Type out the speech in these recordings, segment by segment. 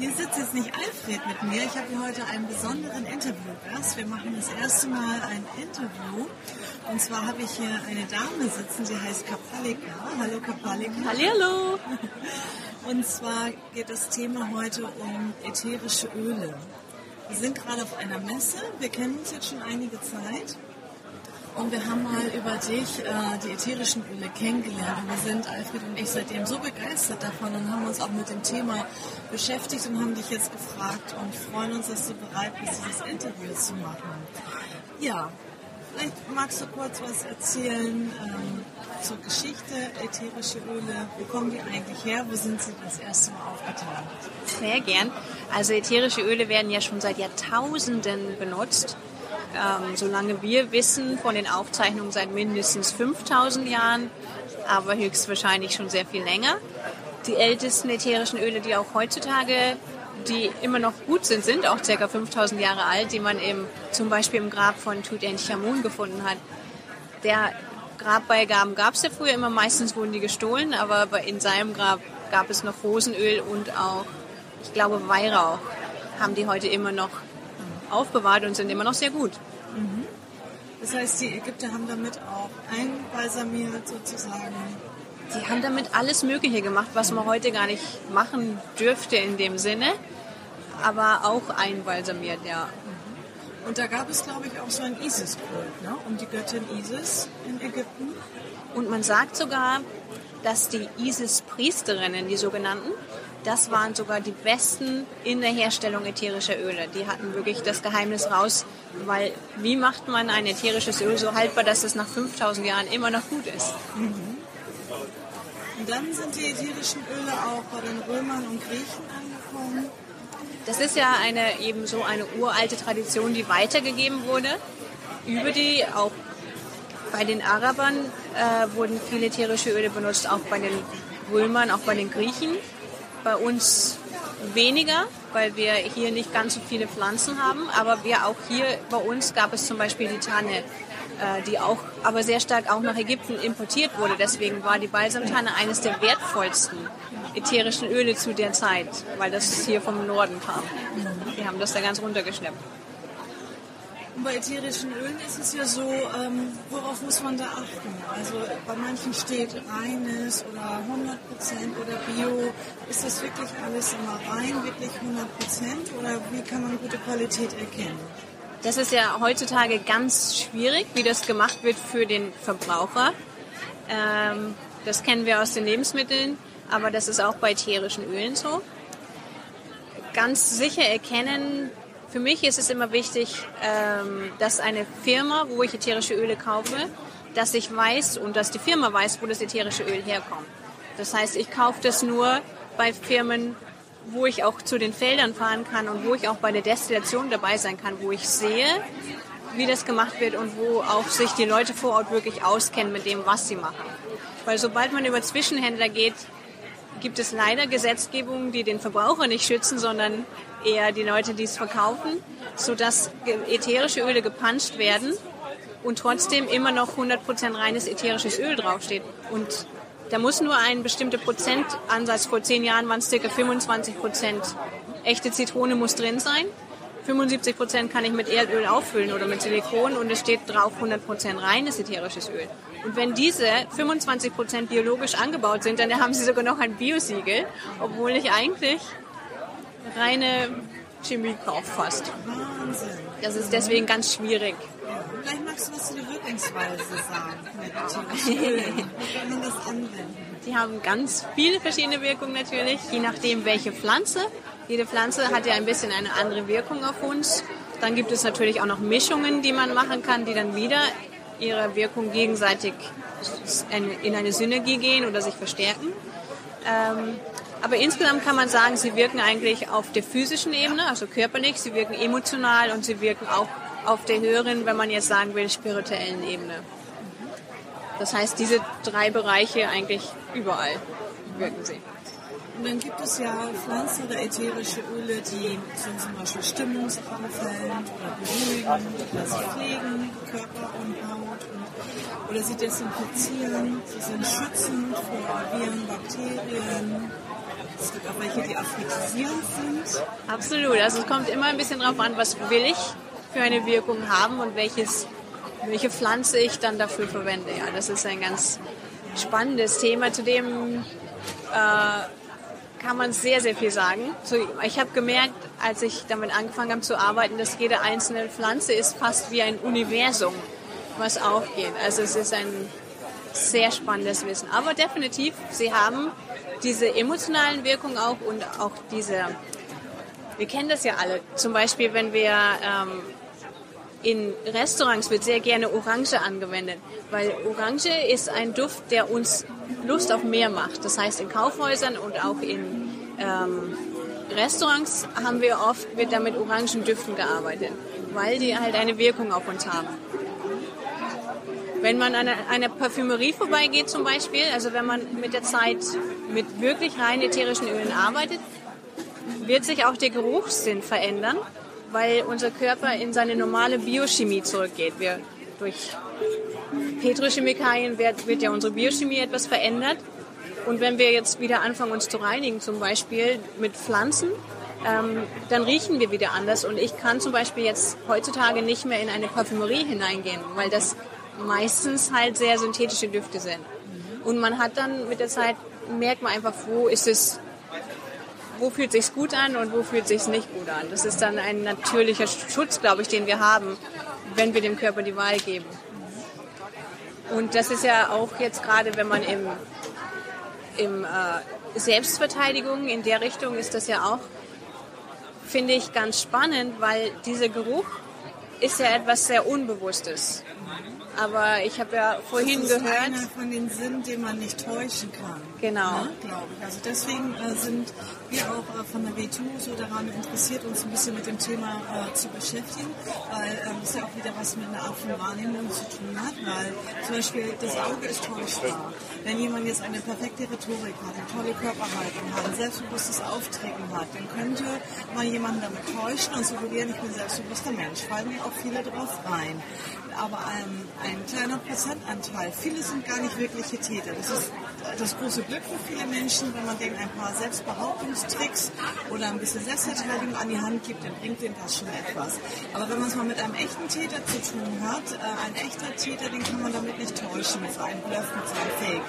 Hier sitzt jetzt nicht Alfred mit mir. Ich habe hier heute einen besonderen Interviewgast. Wir machen das erste Mal ein Interview. Und zwar habe ich hier eine Dame sitzen, sie heißt Kapalika. Hallo Kapalika. Hallo. Und zwar geht das Thema heute um ätherische Öle. Wir sind gerade auf einer Messe. Wir kennen uns jetzt schon einige Zeit. Und wir haben mal über dich äh, die ätherischen Öle kennengelernt. Und wir sind, Alfred und ich, seitdem so begeistert davon und haben uns auch mit dem Thema beschäftigt und haben dich jetzt gefragt und freuen uns, dass du bereit bist, dieses Interview zu machen. Ja, vielleicht magst du kurz was erzählen ähm, zur Geschichte ätherische Öle. Wo kommen die eigentlich her? Wo sind sie das erste Mal aufgetaucht? Sehr gern. Also ätherische Öle werden ja schon seit Jahrtausenden benutzt ähm, solange wir wissen, von den Aufzeichnungen seit mindestens 5000 Jahren, aber höchstwahrscheinlich schon sehr viel länger. Die ältesten ätherischen Öle, die auch heutzutage, die immer noch gut sind, sind auch ca. 5000 Jahre alt, die man eben zum Beispiel im Grab von Tutanchamun gefunden hat. Der Grabbeigaben gab es ja früher immer, meistens wurden die gestohlen, aber in seinem Grab gab es noch Rosenöl und auch, ich glaube, Weihrauch haben die heute immer noch aufbewahrt und sind immer noch sehr gut. Mhm. Das heißt, die Ägypter haben damit auch einbalsamiert sozusagen. Die haben damit alles Mögliche gemacht, was man heute gar nicht machen dürfte in dem Sinne, aber auch einbalsamiert, ja. Mhm. Und da gab es, glaube ich, auch so einen Isis-Kult, ne? um die Göttin Isis in Ägypten. Und man sagt sogar, dass die Isis-Priesterinnen, die sogenannten, das waren sogar die besten in der Herstellung ätherischer Öle. Die hatten wirklich das Geheimnis raus, weil wie macht man ein ätherisches Öl so haltbar, dass es nach 5000 Jahren immer noch gut ist? Mhm. Und dann sind die ätherischen Öle auch bei den Römern und Griechen angekommen. Das ist ja eine eben so eine uralte Tradition, die weitergegeben wurde über die auch bei den Arabern äh, wurden viele ätherische Öle benutzt, auch bei den Römern, auch bei den Griechen. Bei uns weniger, weil wir hier nicht ganz so viele Pflanzen haben. Aber wir auch hier bei uns gab es zum Beispiel die Tanne, äh, die auch aber sehr stark auch nach Ägypten importiert wurde. Deswegen war die Balsamtanne eines der wertvollsten ätherischen Öle zu der Zeit, weil das hier vom Norden kam. Die haben das da ganz runtergeschleppt. Und bei ätherischen Ölen ist es ja so, ähm, worauf muss man da achten? Also bei manchen steht reines oder 100% oder Bio. Ist das wirklich alles immer rein, wirklich 100% oder wie kann man gute Qualität erkennen? Das ist ja heutzutage ganz schwierig, wie das gemacht wird für den Verbraucher. Ähm, das kennen wir aus den Lebensmitteln, aber das ist auch bei ätherischen Ölen so. Ganz sicher erkennen für mich ist es immer wichtig, ähm, dass eine Firma, wo ich ätherische Öle kaufe, dass ich weiß und dass die Firma weiß, wo das ätherische Öl herkommt. Das heißt, ich kaufe das nur bei Firmen, wo ich auch zu den Feldern fahren kann und wo ich auch bei der Destillation dabei sein kann, wo ich sehe, wie das gemacht wird und wo auch sich die Leute vor Ort wirklich auskennen mit dem, was sie machen. Weil sobald man über Zwischenhändler geht, gibt es leider Gesetzgebungen, die den Verbraucher nicht schützen, sondern eher die Leute, die es verkaufen, sodass ätherische Öle gepanscht werden und trotzdem immer noch 100% reines ätherisches Öl draufsteht. Und da muss nur ein bestimmter Prozentansatz, vor zehn Jahren waren es ca. 25% echte Zitrone muss drin sein. 75% kann ich mit Erdöl auffüllen oder mit Silikon und es steht drauf 100% reines ätherisches Öl. Und wenn diese 25% biologisch angebaut sind, dann haben sie sogar noch ein Biosiegel, obwohl ich eigentlich reine Chemie kaufe fast. Wahnsinn. Das ist deswegen ganz schwierig. Vielleicht magst du was zu der Wirkungsweise sagen. Wie kann man das anwenden? Die haben ganz viele verschiedene Wirkungen natürlich, je nachdem welche Pflanze. Jede Pflanze hat ja ein bisschen eine andere Wirkung auf uns. Dann gibt es natürlich auch noch Mischungen, die man machen kann, die dann wieder ihre Wirkung gegenseitig in eine Synergie gehen oder sich verstärken. Ähm, Aber insgesamt kann man sagen, sie wirken eigentlich auf der physischen Ebene, also körperlich, sie wirken emotional und sie wirken auch auf der höheren, wenn man jetzt sagen will, spirituellen Ebene. Das heißt, diese drei Bereiche eigentlich überall wirken sie. Und dann gibt es ja Pflanzen oder ätherische Öle, die zum Beispiel stimmungsaufhellend oder beruhigen oder sie pflegen Körper und Haut oder sie desinfizieren, sie sind schützend vor Viren, Bakterien. Es gibt auch welche, die aphrodisierend sind. Absolut. Also es kommt immer ein bisschen darauf an, was will ich für eine Wirkung haben und welches, welche Pflanze ich dann dafür verwende. Ja, das ist ein ganz spannendes Thema, zu dem äh, kann man sehr, sehr viel sagen. So, ich habe gemerkt, als ich damit angefangen habe zu arbeiten, dass jede einzelne Pflanze ist fast wie ein Universum, was aufgeht. Also es ist ein sehr spannendes Wissen. Aber definitiv, sie haben diese emotionalen Wirkungen auch und auch diese, wir kennen das ja alle, zum Beispiel wenn wir ähm, in Restaurants wird sehr gerne Orange angewendet, weil Orange ist ein Duft, der uns Lust auf mehr macht. Das heißt, in Kaufhäusern und auch in ähm, Restaurants haben wir oft mit Orangendüften gearbeitet, weil die halt eine Wirkung auf uns haben. Wenn man an einer Parfümerie vorbeigeht zum Beispiel, also wenn man mit der Zeit mit wirklich rein ätherischen Ölen arbeitet, wird sich auch der Geruchssinn verändern, weil unser Körper in seine normale Biochemie zurückgeht. Wir, durch Petrochemikalien wird, wird ja unsere Biochemie etwas verändert. Und wenn wir jetzt wieder anfangen, uns zu reinigen, zum Beispiel mit Pflanzen, ähm, dann riechen wir wieder anders. Und ich kann zum Beispiel jetzt heutzutage nicht mehr in eine Parfümerie hineingehen, weil das meistens halt sehr synthetische Düfte sind. Und man hat dann mit der Zeit, merkt man einfach, wo ist es, wo fühlt sich's gut an und wo fühlt sich's nicht gut an. Das ist dann ein natürlicher Schutz, glaube ich, den wir haben, wenn wir dem Körper die Wahl geben. Und das ist ja auch jetzt gerade, wenn man im, im äh, Selbstverteidigung in der Richtung ist das ja auch, finde ich ganz spannend, weil dieser Geruch ist ja etwas sehr Unbewusstes. Aber ich habe ja vorhin das ist gehört. einer von den Sinnen, den man nicht täuschen kann. Genau. Ne, glaube ich. Also deswegen äh, sind wir auch äh, von der WTU so daran interessiert, uns ein bisschen mit dem Thema äh, zu beschäftigen, weil ähm, es ja auch wieder was mit einer Art von Wahrnehmung zu tun hat, weil zum Beispiel das Auge ist täuschbar. Wenn jemand jetzt eine perfekte Rhetorik hat, eine tolle Körperhaltung hat, ein selbstbewusstes Auftreten hat, dann könnte man jemanden damit täuschen und suggerieren, ich bin selbstbewusster Mensch. Fallen auch viele drauf rein aber ein, ein kleiner Prozentanteil. Viele sind gar nicht wirkliche Täter. Das ist das große Glück für viele Menschen, wenn man denen ein paar Selbstbehauptungstricks oder ein bisschen Selbstverteidigung an die Hand gibt, dann bringt denen das schon etwas. Aber wenn man es mal mit einem echten Täter zu tun hat, äh, ein echter Täter, den kann man damit nicht täuschen, mit so einem Bluff, mit so einem Fake.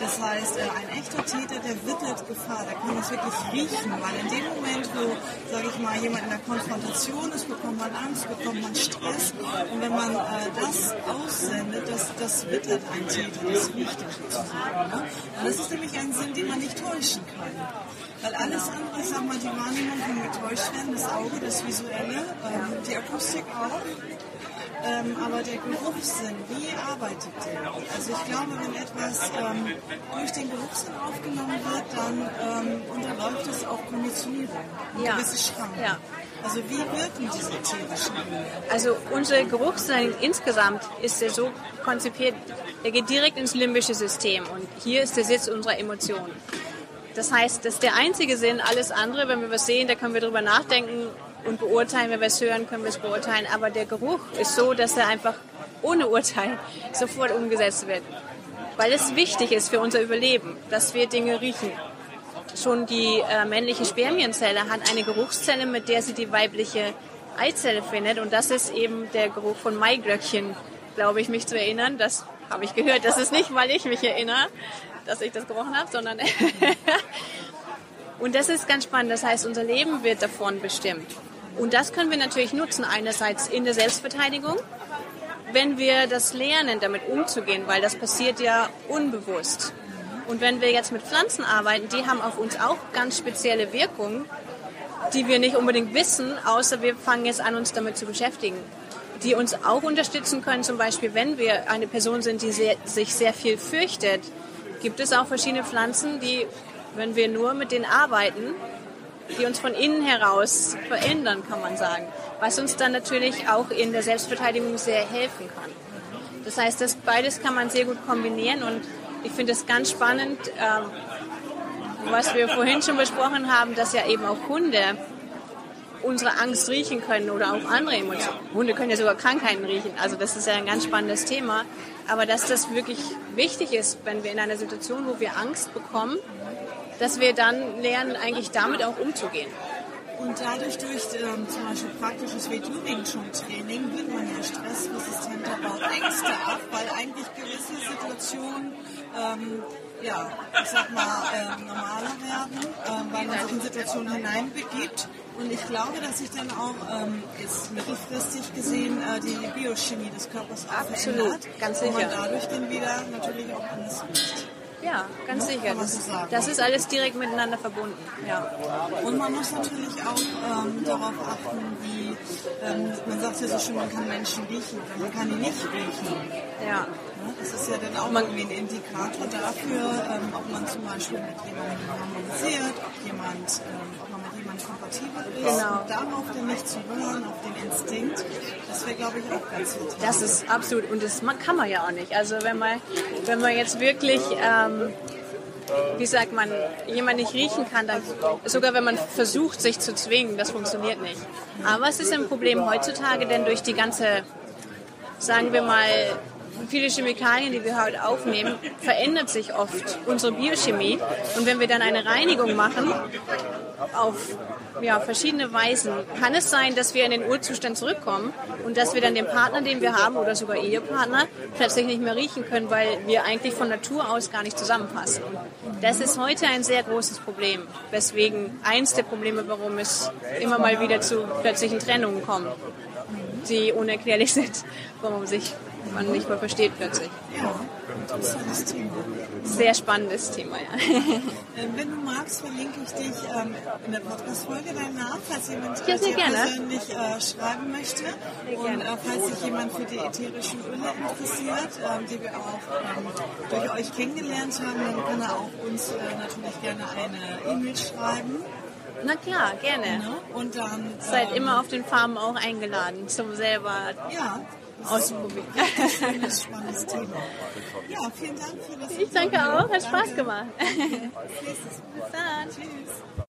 Das heißt, äh, ein echter Täter, der wittert Gefahr, der kann das wirklich riechen, weil in dem Moment, wo, sage ich mal, jemand in der Konfrontation ist, bekommt man Angst, bekommt man Stress und wenn man äh, das aussendet, das, das wittert ein Täter, das riecht er sozusagen. Ne? Das ist nämlich ein Sinn, den man nicht täuschen kann. Weil alles andere, sag mal, die Wahrnehmung kann getäuscht werden, das Auge, das Visuelle, ähm, die Akustik auch. Ähm, aber der Geruchssinn, wie arbeitet der? Also ich glaube, wenn etwas ähm, durch den Geruchssinn aufgenommen wird, dann ähm, unterläuft es auch Konditionierung, Ja. gewisse Schranken. Ja. Also wie wirken diese ätherischen Öle? Also unser Geruchssinn insgesamt ist ja so konzipiert, der geht direkt ins limbische System und hier ist der Sitz unserer Emotionen. Das heißt, das ist der einzige Sinn, alles andere, wenn wir was sehen, da können wir drüber nachdenken und beurteilen, wenn wir es hören, können wir es beurteilen, aber der Geruch ist so, dass er einfach ohne Urteil sofort umgesetzt wird, weil es wichtig ist für unser Überleben, dass wir Dinge riechen. Schon die äh, männliche Spermienzelle hat eine Geruchszelle, mit der sie die weibliche Eizelle findet. Und das ist eben der Geruch von Maiglöckchen, glaube ich, mich zu erinnern. Das habe ich gehört. Das ist nicht, weil ich mich erinnere, dass ich das gerochen habe, sondern... Und das ist ganz spannend. Das heißt, unser Leben wird davon bestimmt. Und das können wir natürlich nutzen, einerseits in der Selbstverteidigung, wenn wir das lernen, damit umzugehen, weil das passiert ja unbewusst. Und wenn wir jetzt mit Pflanzen arbeiten, die haben auf uns auch ganz spezielle Wirkungen, die wir nicht unbedingt wissen, außer wir fangen jetzt an, uns damit zu beschäftigen. Die uns auch unterstützen können, zum Beispiel, wenn wir eine Person sind, die sehr, sich sehr viel fürchtet, gibt es auch verschiedene Pflanzen, die wenn wir nur mit denen arbeiten, die uns von innen heraus verändern, kann man sagen. Was uns dann natürlich auch in der Selbstverteidigung sehr helfen kann. Das heißt, das beides kann man sehr gut kombinieren und ich finde es ganz spannend, ähm, was wir vorhin schon besprochen haben, dass ja eben auch Hunde unsere Angst riechen können oder auch andere Emotionen. Hunde können ja sogar Krankheiten riechen. Also das ist ja ein ganz spannendes Thema. Aber dass das wirklich wichtig ist, wenn wir in einer Situation, wo wir Angst bekommen, dass wir dann lernen, eigentlich damit auch umzugehen. Und dadurch durch ähm, zum Beispiel praktisches Wing Chun Training wird man ja stressresistenter, baut Ängste ab, weil eigentlich gewisse Situationen ähm, ja, ich sag mal, ähm, normaler werden, ähm, weil man sich in Situationen hineinbegibt. Und ich glaube, dass sich dann auch ähm, jetzt mittelfristig gesehen äh, die Biochemie des Körpers auch Absolut, verändert. ganz sicher. Und man dadurch dann wieder natürlich auch anders riecht. Ja, ganz sicher. kann man Das, so das ist alles direkt miteinander verbunden. Ja. Und man muss natürlich auch ähm, darauf achten, wie, ähm, man sagt ja so schön, man kann Menschen riechen, man kann die nicht riechen. ja. Ne? Das ist ja dann auch Man- irgendwie ein Indikator dafür, ähm, ob man zum Beispiel mit jemandem harmonisiert, ob, jemand, ähm, ob man jemandem kompatibel ist. Genau. Und darauf dann nicht zu hören, auf den Instinkt, das wäre, glaube ich, auch ganz wichtig. Das ist absolut, und das man- kann man ja auch nicht. Also wenn man, wenn man jetzt wirklich, ähm, wie sagt man, jemand nicht riechen kann, dann sogar wenn man versucht, sich zu zwingen, das funktioniert nicht. Aber es ist ein Problem heutzutage, denn durch die ganze, sagen wir mal, viele Chemikalien, die wir heute aufnehmen, verändert sich oft unsere Biochemie. Und wenn wir dann eine Reinigung machen, auf ja, verschiedene Weisen kann es sein, dass wir in den Urzustand zurückkommen und dass wir dann den Partner, den wir haben oder sogar Ehepartner, plötzlich nicht mehr riechen können, weil wir eigentlich von Natur aus gar nicht zusammenpassen. Das ist heute ein sehr großes Problem, weswegen eins der Probleme, warum es immer mal wieder zu plötzlichen Trennungen kommt, die unerklärlich sind, warum sich man nicht mehr versteht plötzlich. Ja, interessantes Thema. Sehr spannendes Thema, ja. Ähm, wenn du magst, verlinke ich dich ähm, in der Podcast-Folge Namen, falls jemand Ja, sehr gerne. persönlich äh, schreiben möchte. Und gerne. äh, falls sich jemand für die ätherischen Öle interessiert, ähm, die wir auch durch euch kennengelernt haben, dann kann er auch uns äh, natürlich gerne eine E-Mail schreiben. Na klar, gerne. Ne? Und dann Seid ähm, immer auf den Farmen auch eingeladen, zum selber ja, ausprobieren. schönes, spannendes Thema. Ja, vielen Dank für das Ich danke auch, hat Spaß gemacht. Bis dann. Tschüss.